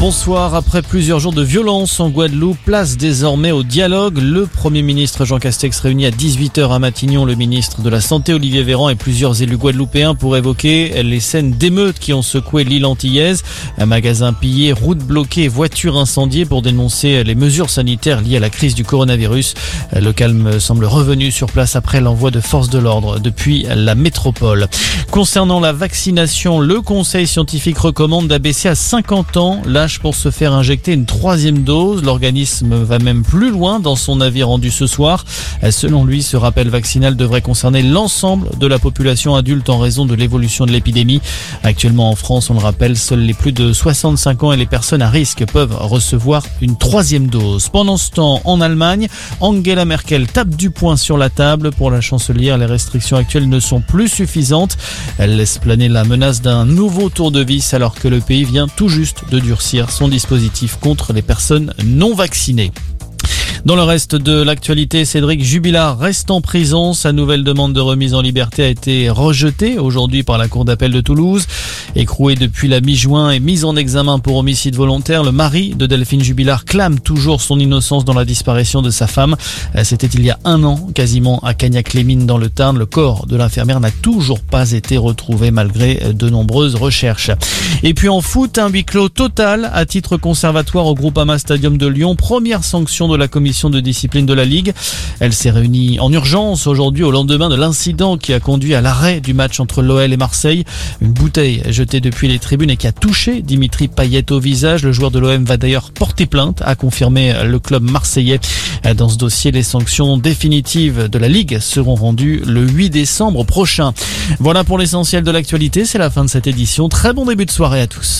Bonsoir. Après plusieurs jours de violence en Guadeloupe, place désormais au dialogue. Le Premier ministre Jean Castex réunit à 18h à Matignon le ministre de la Santé Olivier Véran et plusieurs élus guadeloupéens pour évoquer les scènes d'émeutes qui ont secoué l'île antillaise. Un magasin pillé, route bloquée, voitures incendiées pour dénoncer les mesures sanitaires liées à la crise du coronavirus. Le calme semble revenu sur place après l'envoi de forces de l'ordre depuis la métropole. Concernant la vaccination, le Conseil scientifique recommande d'abaisser à 50 ans l'âge pour se faire injecter une troisième dose. L'organisme va même plus loin dans son avis rendu ce soir. Selon lui, ce rappel vaccinal devrait concerner l'ensemble de la population adulte en raison de l'évolution de l'épidémie. Actuellement en France, on le rappelle, seuls les plus de 65 ans et les personnes à risque peuvent recevoir une troisième dose. Pendant ce temps, en Allemagne, Angela Merkel tape du poing sur la table. Pour la chancelière, les restrictions actuelles ne sont plus suffisantes. Elle laisse planer la menace d'un nouveau tour de vis alors que le pays vient tout juste de durcir son dispositif contre les personnes non vaccinées. Dans le reste de l'actualité, Cédric Jubilard reste en prison. Sa nouvelle demande de remise en liberté a été rejetée aujourd'hui par la Cour d'appel de Toulouse. Écroué depuis la mi-juin et mise en examen pour homicide volontaire, le mari de Delphine Jubilard clame toujours son innocence dans la disparition de sa femme. C'était il y a un an, quasiment à Cagnac-les-Mines dans le Tarn. Le corps de l'infirmière n'a toujours pas été retrouvé malgré de nombreuses recherches. Et puis en foot, un huis clos total à titre conservatoire au Groupama Stadium de Lyon. Première sanction de la de discipline de la Ligue. Elle s'est réunie en urgence aujourd'hui au lendemain de l'incident qui a conduit à l'arrêt du match entre l'OL et Marseille. Une bouteille jetée depuis les tribunes et qui a touché Dimitri Payet au visage. Le joueur de l'OM va d'ailleurs porter plainte, a confirmé le club marseillais. Dans ce dossier, les sanctions définitives de la Ligue seront rendues le 8 décembre prochain. Voilà pour l'essentiel de l'actualité. C'est la fin de cette édition. Très bon début de soirée à tous.